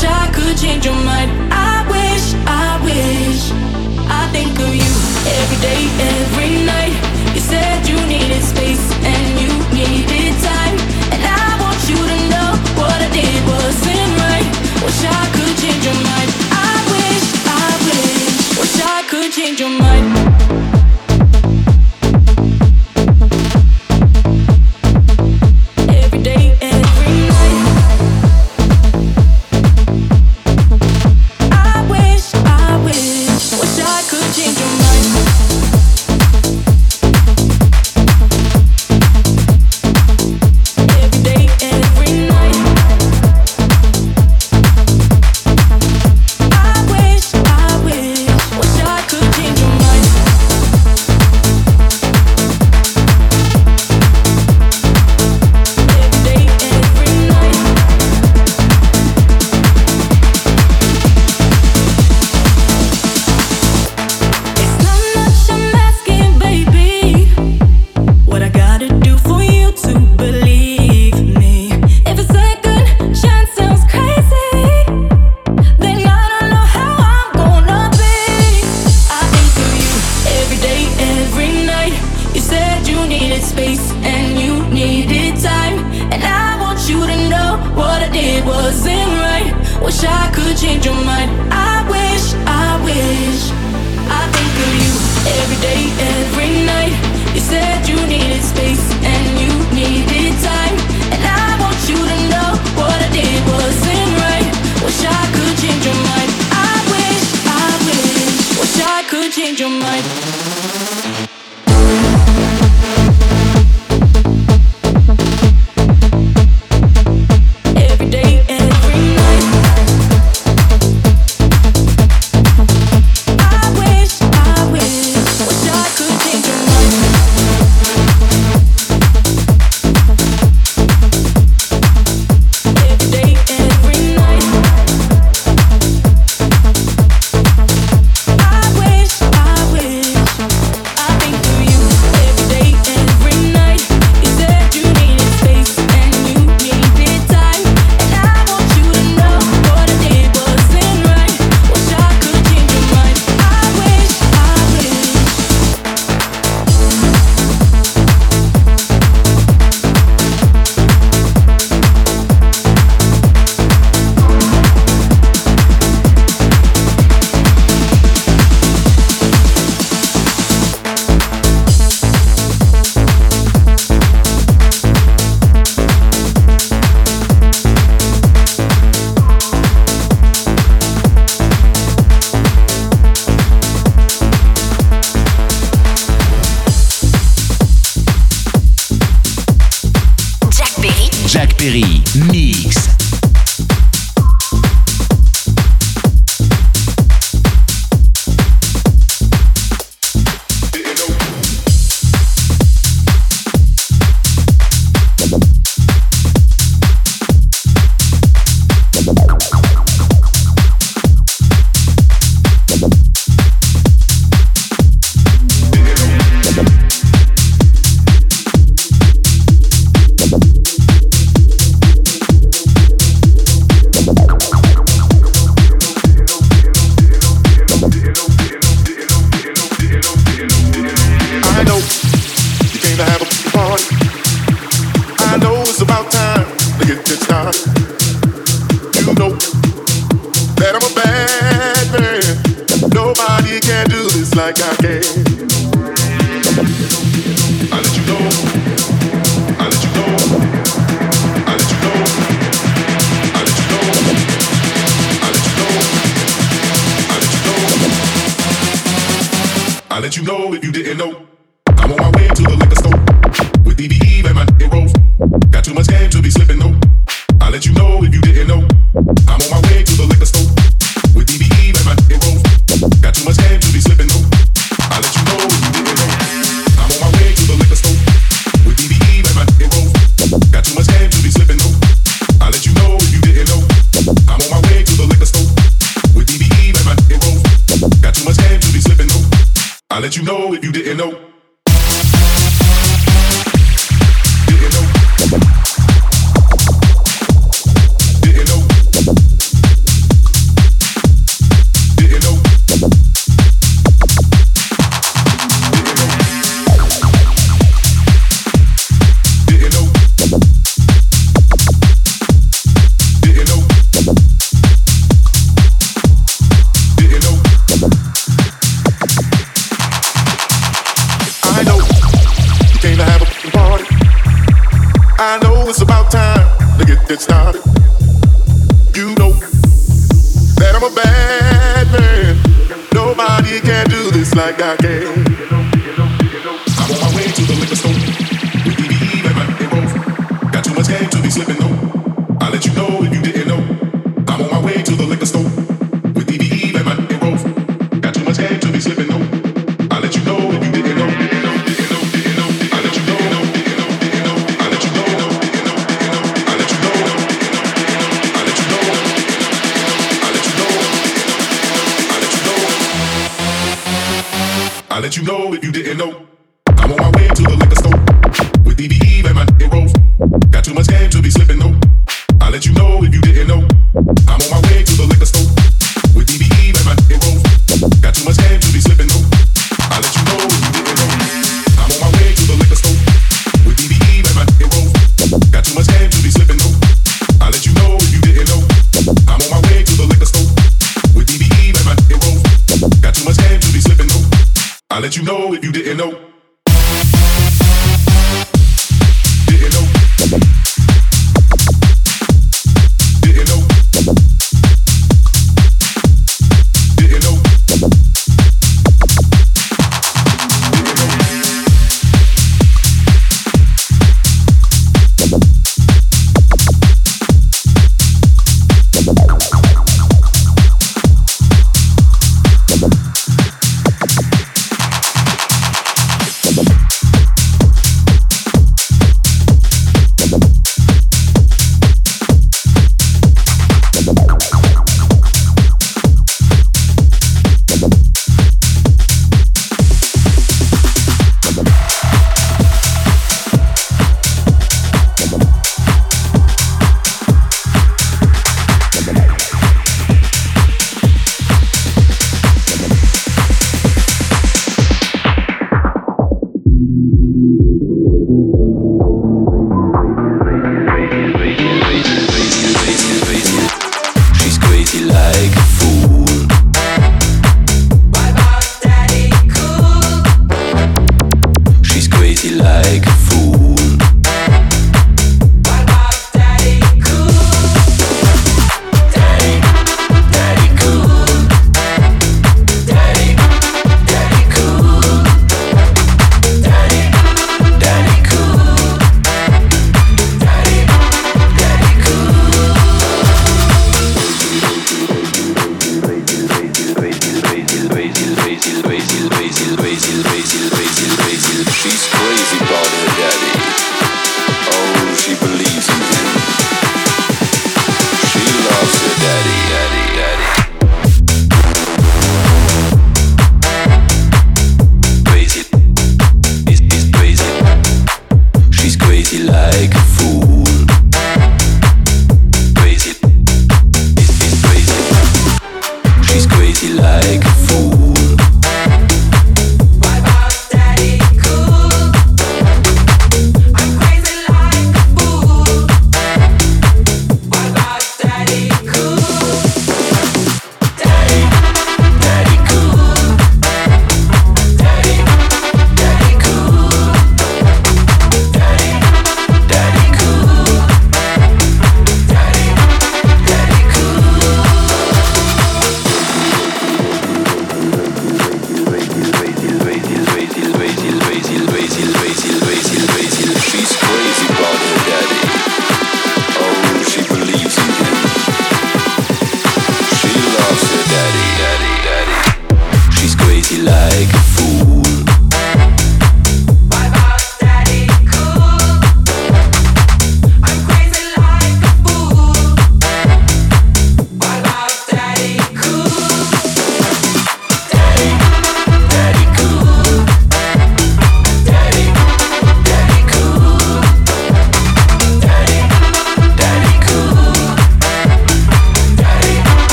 wish I could change your mind. could change your mind. I'm on my way to the liquor store with the beat and both. Got too much game to be slipping though.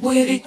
With it.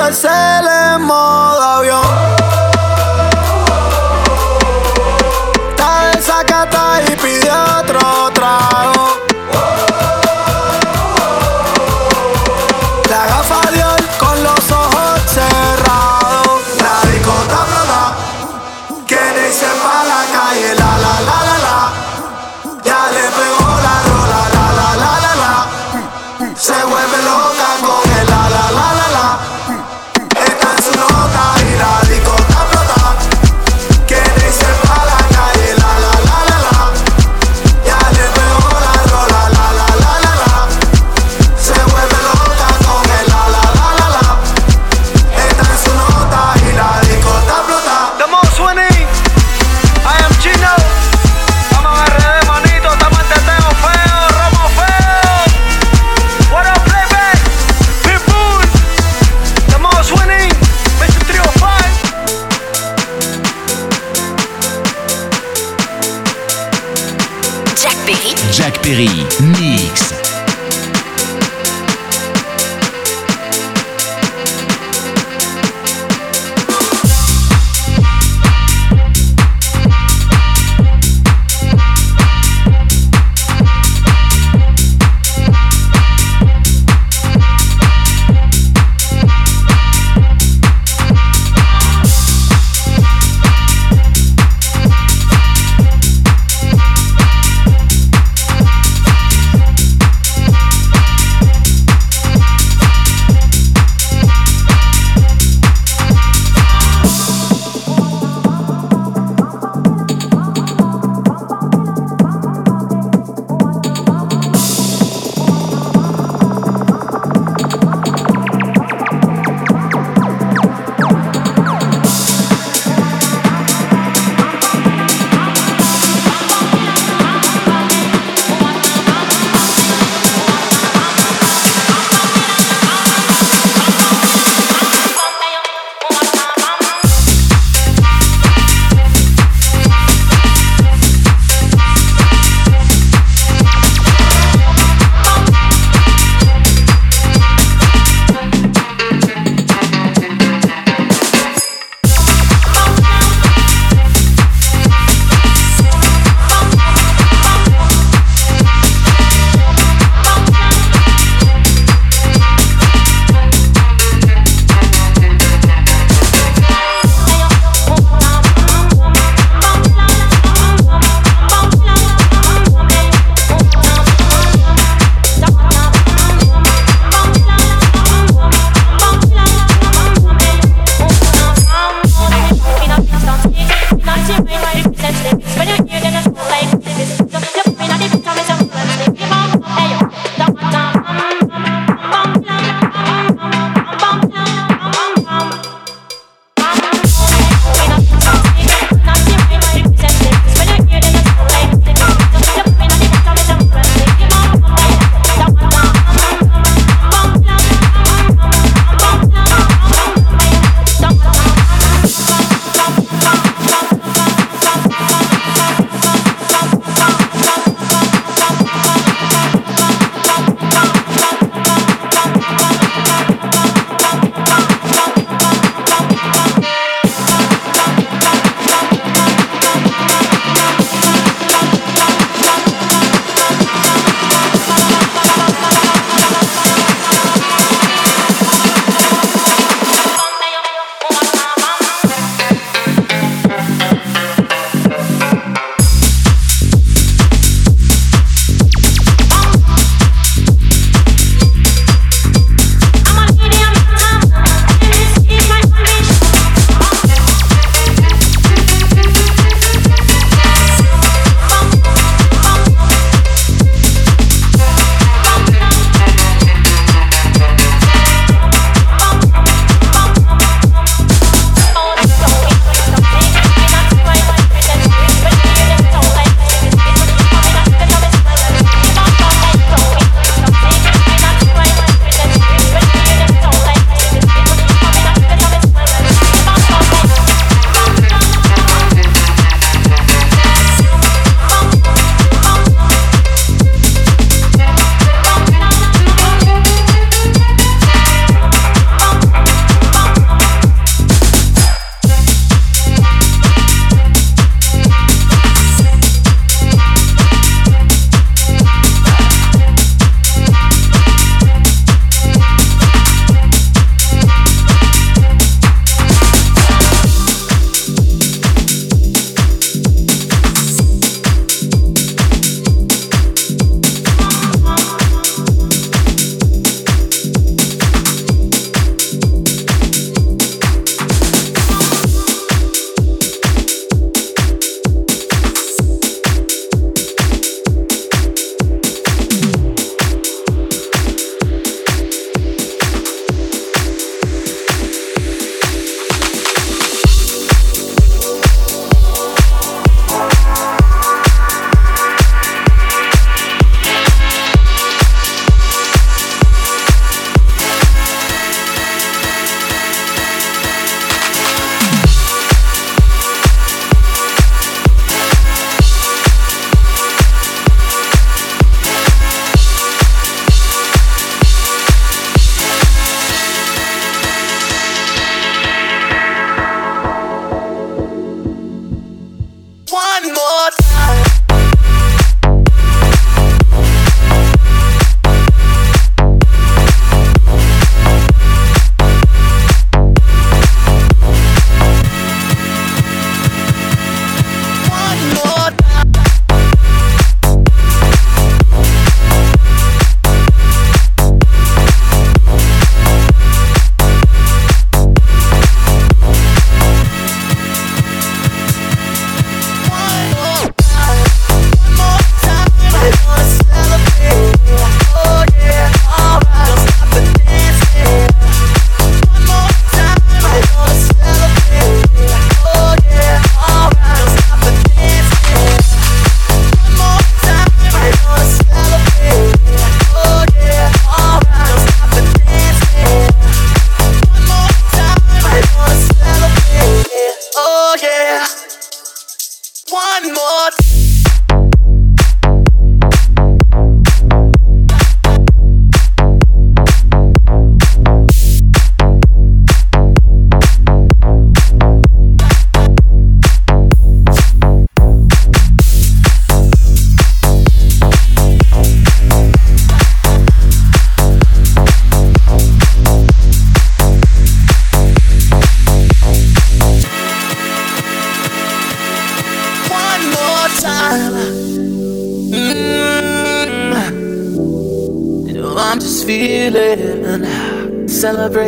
sol se le moda. Jack Perry,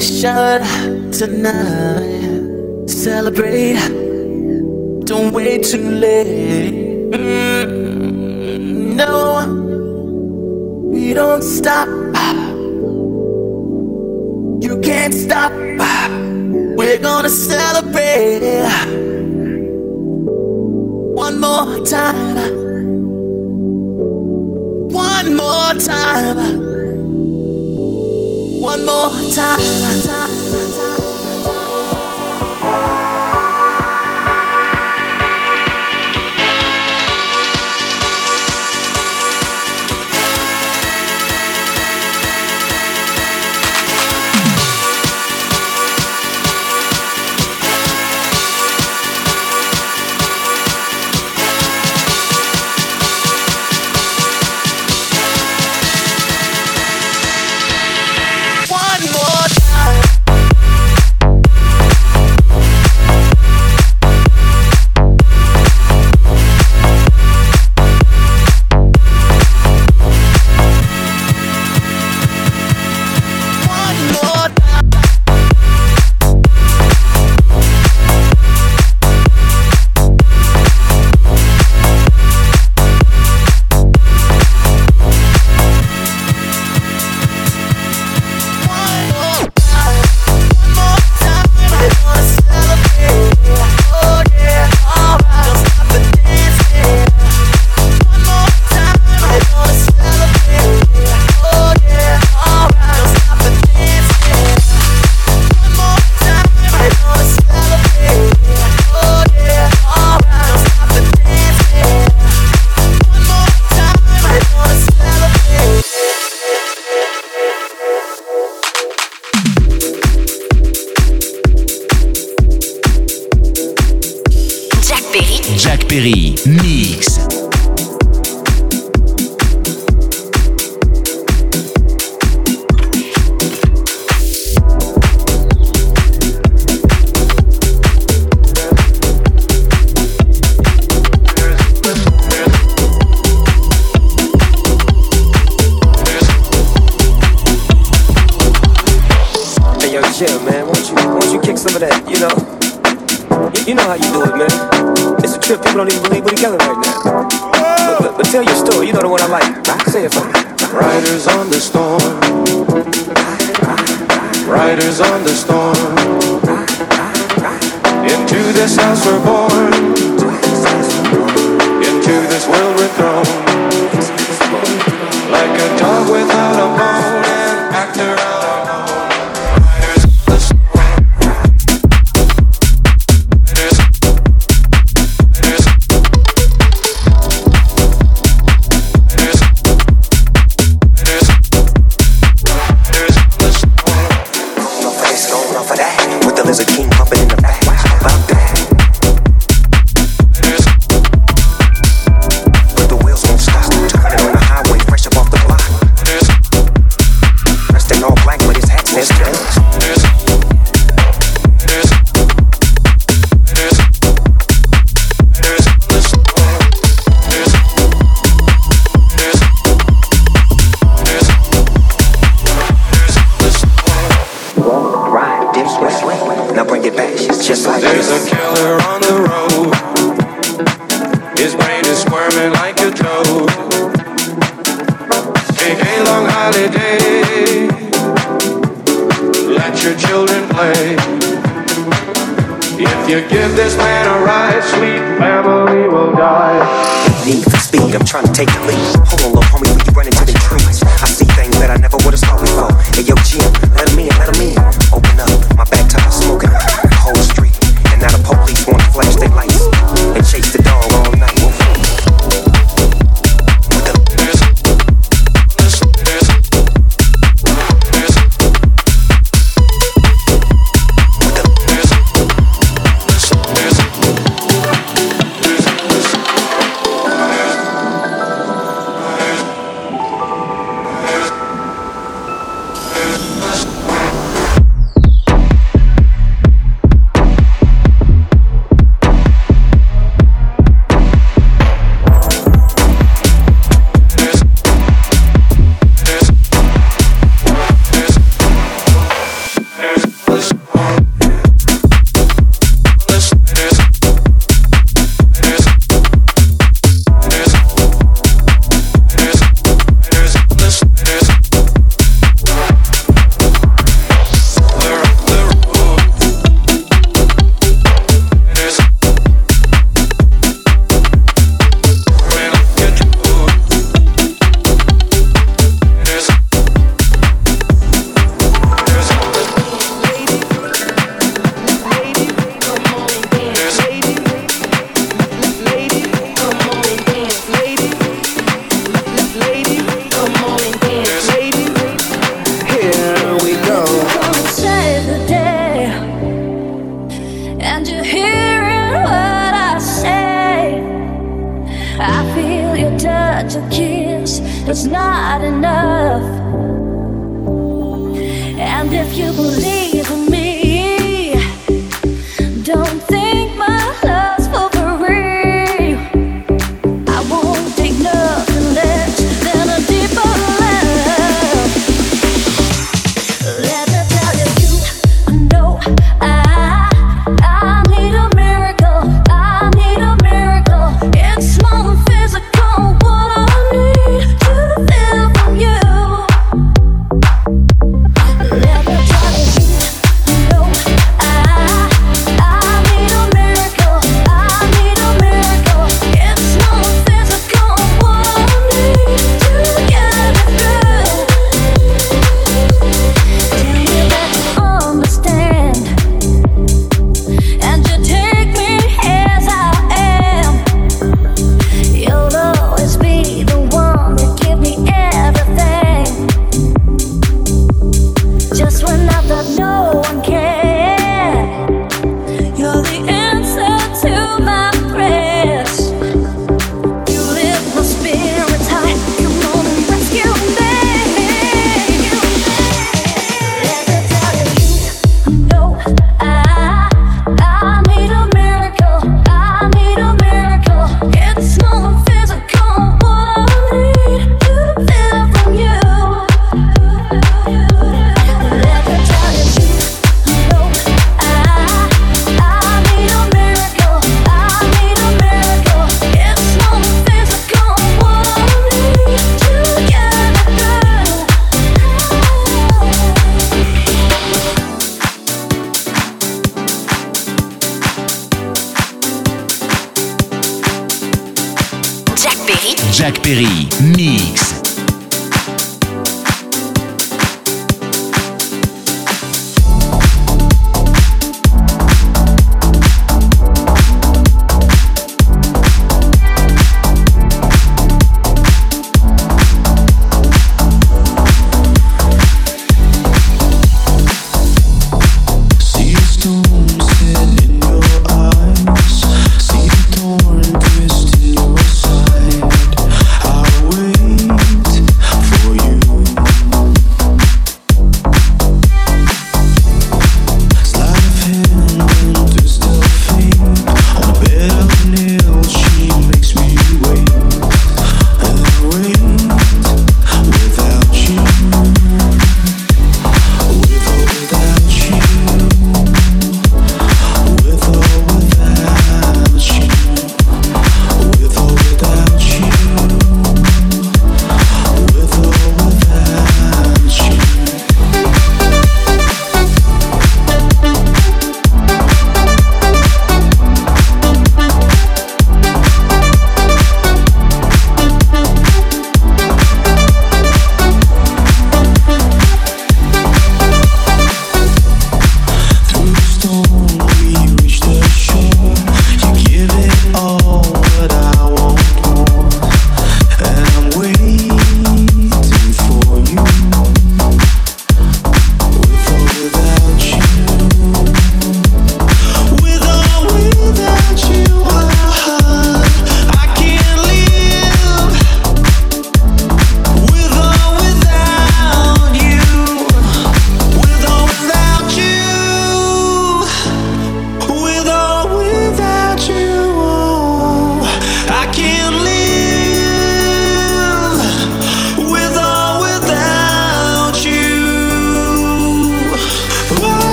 should tonight. chill, man. Won't you, won't you kick some of that, you know? You, you know how you do it, man. It's a trip, people don't even believe we're together right now. But, but, but tell your story, you know the one I like. Say it for me. Riders on the storm. Riders on the storm. Into this house we're born. Into this world we're thrown. Like a dog without a bone, and actor